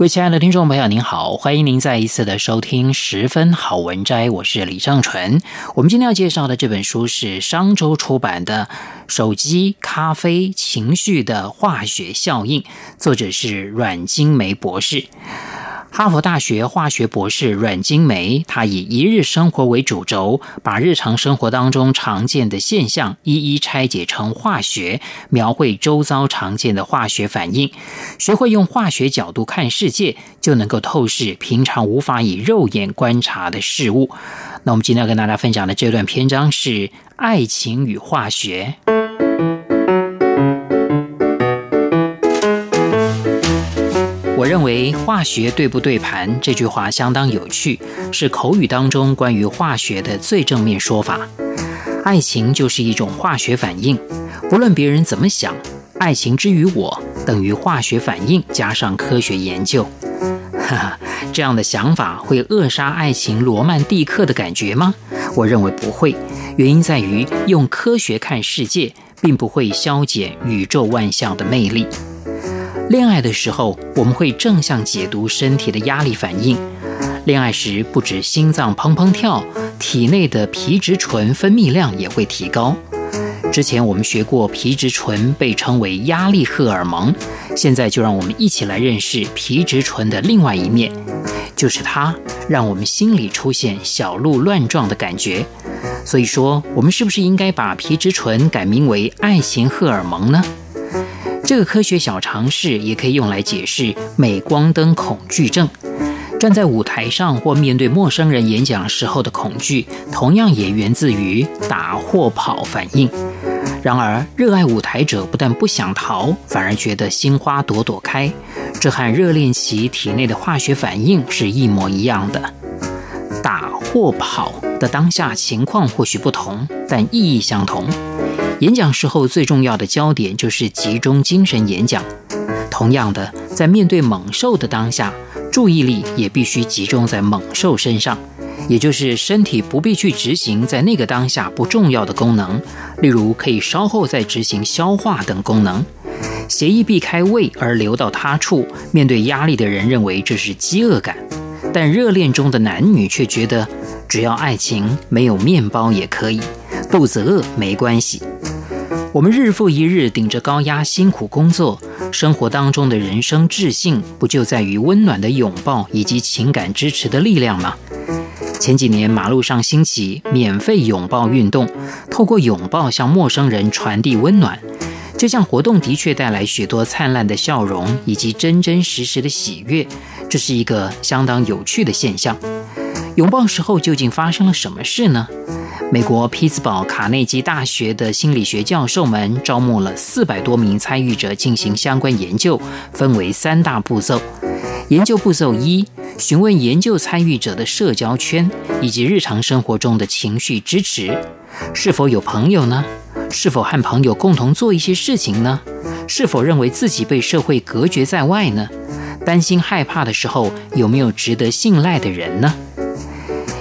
各位亲爱的听众朋友，您好，欢迎您再一次的收听《十分好文摘》，我是李尚纯。我们今天要介绍的这本书是商周出版的《手机、咖啡、情绪的化学效应》，作者是阮金梅博士。哈佛大学化学博士阮金梅，他以一日生活为主轴，把日常生活当中常见的现象一一拆解成化学，描绘周遭常见的化学反应。学会用化学角度看世界，就能够透视平常无法以肉眼观察的事物。那我们今天要跟大家分享的这段篇章是爱情与化学。我认为“化学对不对盘”这句话相当有趣，是口语当中关于化学的最正面说法。爱情就是一种化学反应，不论别人怎么想，爱情之于我等于化学反应加上科学研究。哈哈，这样的想法会扼杀爱情罗曼蒂克的感觉吗？我认为不会，原因在于用科学看世界，并不会消减宇宙万象的魅力。恋爱的时候，我们会正向解读身体的压力反应。恋爱时，不止心脏砰砰跳，体内的皮质醇分泌量也会提高。之前我们学过，皮质醇被称为压力荷尔蒙。现在就让我们一起来认识皮质醇的另外一面，就是它让我们心里出现小鹿乱撞的感觉。所以说，我们是不是应该把皮质醇改名为爱情荷尔蒙呢？这个科学小常识也可以用来解释镁光灯恐惧症。站在舞台上或面对陌生人演讲时候的恐惧，同样也源自于打或跑反应。然而，热爱舞台者不但不想逃，反而觉得心花朵朵开。这和热恋期体内的化学反应是一模一样的。打或跑的当下情况或许不同，但意义相同。演讲时候最重要的焦点就是集中精神演讲。同样的，在面对猛兽的当下，注意力也必须集中在猛兽身上，也就是身体不必去执行在那个当下不重要的功能，例如可以稍后再执行消化等功能。协议避开胃而流到他处，面对压力的人认为这是饥饿感，但热恋中的男女却觉得只要爱情没有面包也可以，肚子饿没关系。我们日复一日顶着高压辛苦工作，生活当中的人生智性不就在于温暖的拥抱以及情感支持的力量吗？前几年马路上兴起免费拥抱运动，透过拥抱向陌生人传递温暖。这项活动的确带来许多灿烂的笑容以及真真实实的喜悦，这是一个相当有趣的现象。拥抱时候究竟发生了什么事呢？美国匹兹堡卡内基大学的心理学教授们招募了四百多名参与者进行相关研究，分为三大步骤。研究步骤一：询问研究参与者的社交圈以及日常生活中的情绪支持，是否有朋友呢？是否和朋友共同做一些事情呢？是否认为自己被社会隔绝在外呢？担心害怕的时候，有没有值得信赖的人呢？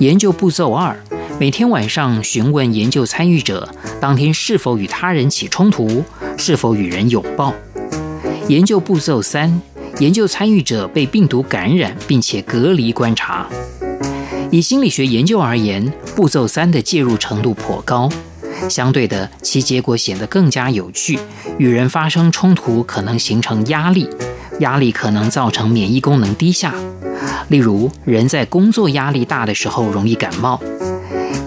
研究步骤二。每天晚上询问研究参与者，当天是否与他人起冲突，是否与人拥抱。研究步骤三：研究参与者被病毒感染，并且隔离观察。以心理学研究而言，步骤三的介入程度颇高，相对的，其结果显得更加有趣。与人发生冲突可能形成压力，压力可能造成免疫功能低下。例如，人在工作压力大的时候容易感冒。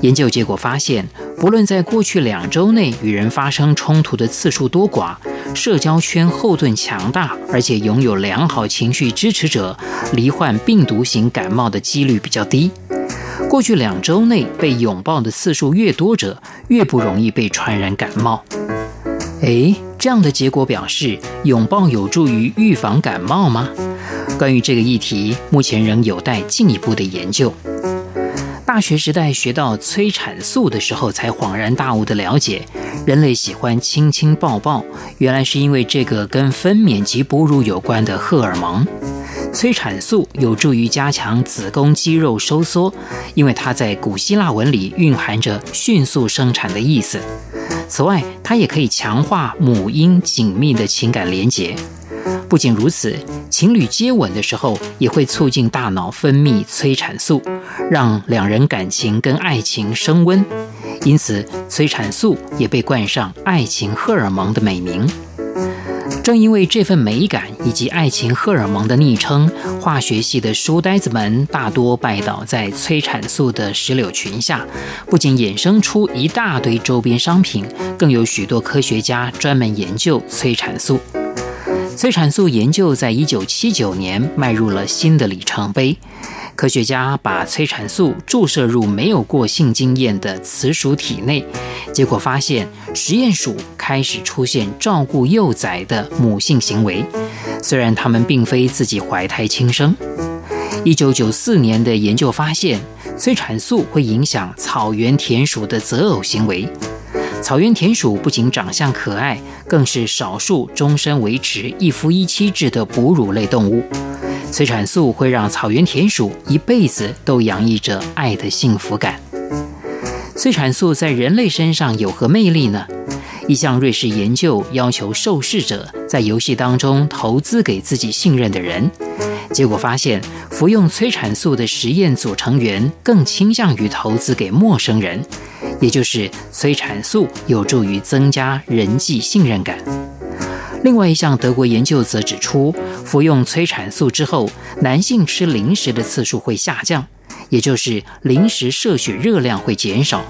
研究结果发现，不论在过去两周内与人发生冲突的次数多寡，社交圈后盾强大，而且拥有良好情绪支持者，罹患病毒型感冒的几率比较低。过去两周内被拥抱的次数越多者，越不容易被传染感冒。诶，这样的结果表示，拥抱有助于预防感冒吗？关于这个议题，目前仍有待进一步的研究。大学时代学到催产素的时候，才恍然大悟地了解，人类喜欢亲亲抱抱，原来是因为这个跟分娩及哺乳有关的荷尔蒙。催产素有助于加强子宫肌肉收缩，因为它在古希腊文里蕴含着迅速生产的意思。此外，它也可以强化母婴紧密的情感连结。不仅如此，情侣接吻的时候也会促进大脑分泌催产素，让两人感情跟爱情升温。因此，催产素也被冠上“爱情荷尔蒙”的美名。正因为这份美感以及“爱情荷尔蒙”的昵称，化学系的书呆子们大多拜倒在催产素的石榴裙下，不仅衍生出一大堆周边商品，更有许多科学家专门研究催产素。催产素研究在一九七九年迈入了新的里程碑。科学家把催产素注射入没有过性经验的雌鼠体内，结果发现实验鼠开始出现照顾幼崽的母性行为，虽然它们并非自己怀胎亲生。一九九四年的研究发现，催产素会影响草原田鼠的择偶行为。草原田鼠不仅长相可爱，更是少数终身维持一夫一妻制的哺乳类动物。催产素会让草原田鼠一辈子都洋溢着爱的幸福感。催产素在人类身上有何魅力呢？一项瑞士研究要求受试者在游戏当中投资给自己信任的人，结果发现，服用催产素的实验组成员更倾向于投资给陌生人。也就是催产素有助于增加人际信任感。另外一项德国研究则指出，服用催产素之后，男性吃零食的次数会下降，也就是零食摄取热量会减少。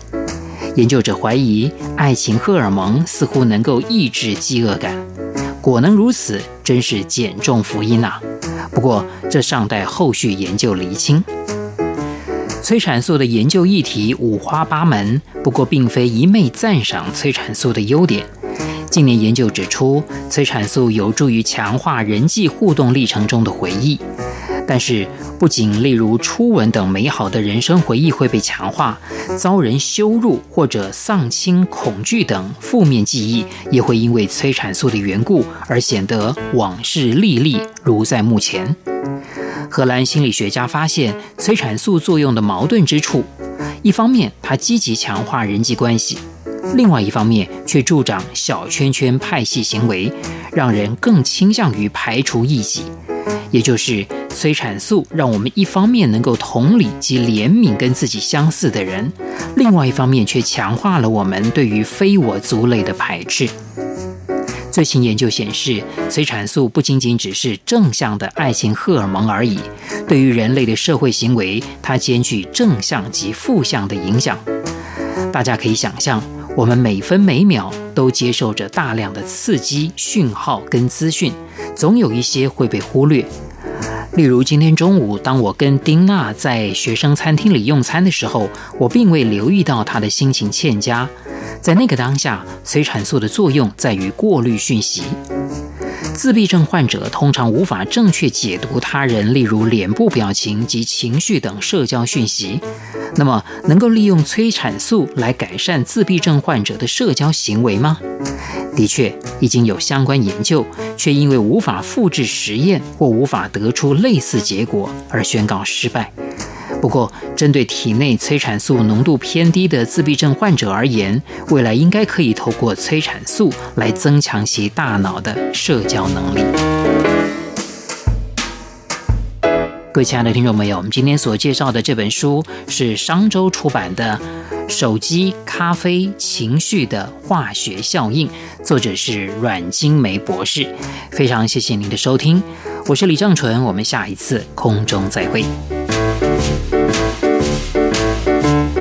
研究者怀疑，爱情荷尔蒙似乎能够抑制饥饿感。果能如此，真是减重福音呐！不过，这尚待后续研究厘清。催产素的研究议题五花八门，不过并非一昧赞赏催产素的优点。近年研究指出，催产素有助于强化人际互动历程中的回忆。但是，不仅例如初吻等美好的人生回忆会被强化，遭人羞辱或者丧亲恐惧等负面记忆，也会因为催产素的缘故而显得往事历历，如在目前。荷兰心理学家发现催产素作用的矛盾之处：一方面，它积极强化人际关系；另外一方面，却助长小圈圈派系行为，让人更倾向于排除异己。也就是，催产素让我们一方面能够同理及怜悯跟自己相似的人，另外一方面却强化了我们对于非我族类的排斥。最新研究显示，催产素不仅仅只是正向的爱情荷尔蒙而已，对于人类的社会行为，它兼具正向及负向的影响。大家可以想象，我们每分每秒都接受着大量的刺激讯号跟资讯，总有一些会被忽略。例如，今天中午，当我跟丁娜在学生餐厅里用餐的时候，我并未留意到她的心情欠佳。在那个当下，催产素的作用在于过滤讯息。自闭症患者通常无法正确解读他人，例如脸部表情及情绪等社交讯息。那么，能够利用催产素来改善自闭症患者的社交行为吗？的确，已经有相关研究，却因为无法复制实验或无法得出类似结果而宣告失败。不过，针对体内催产素浓度偏低的自闭症患者而言，未来应该可以透过催产素来增强其大脑的社交能力。各位亲爱的听众朋友，我们今天所介绍的这本书是商周出版的《手机、咖啡、情绪的化学效应》，作者是阮晶梅博士。非常谢谢您的收听，我是李正淳，我们下一次空中再会。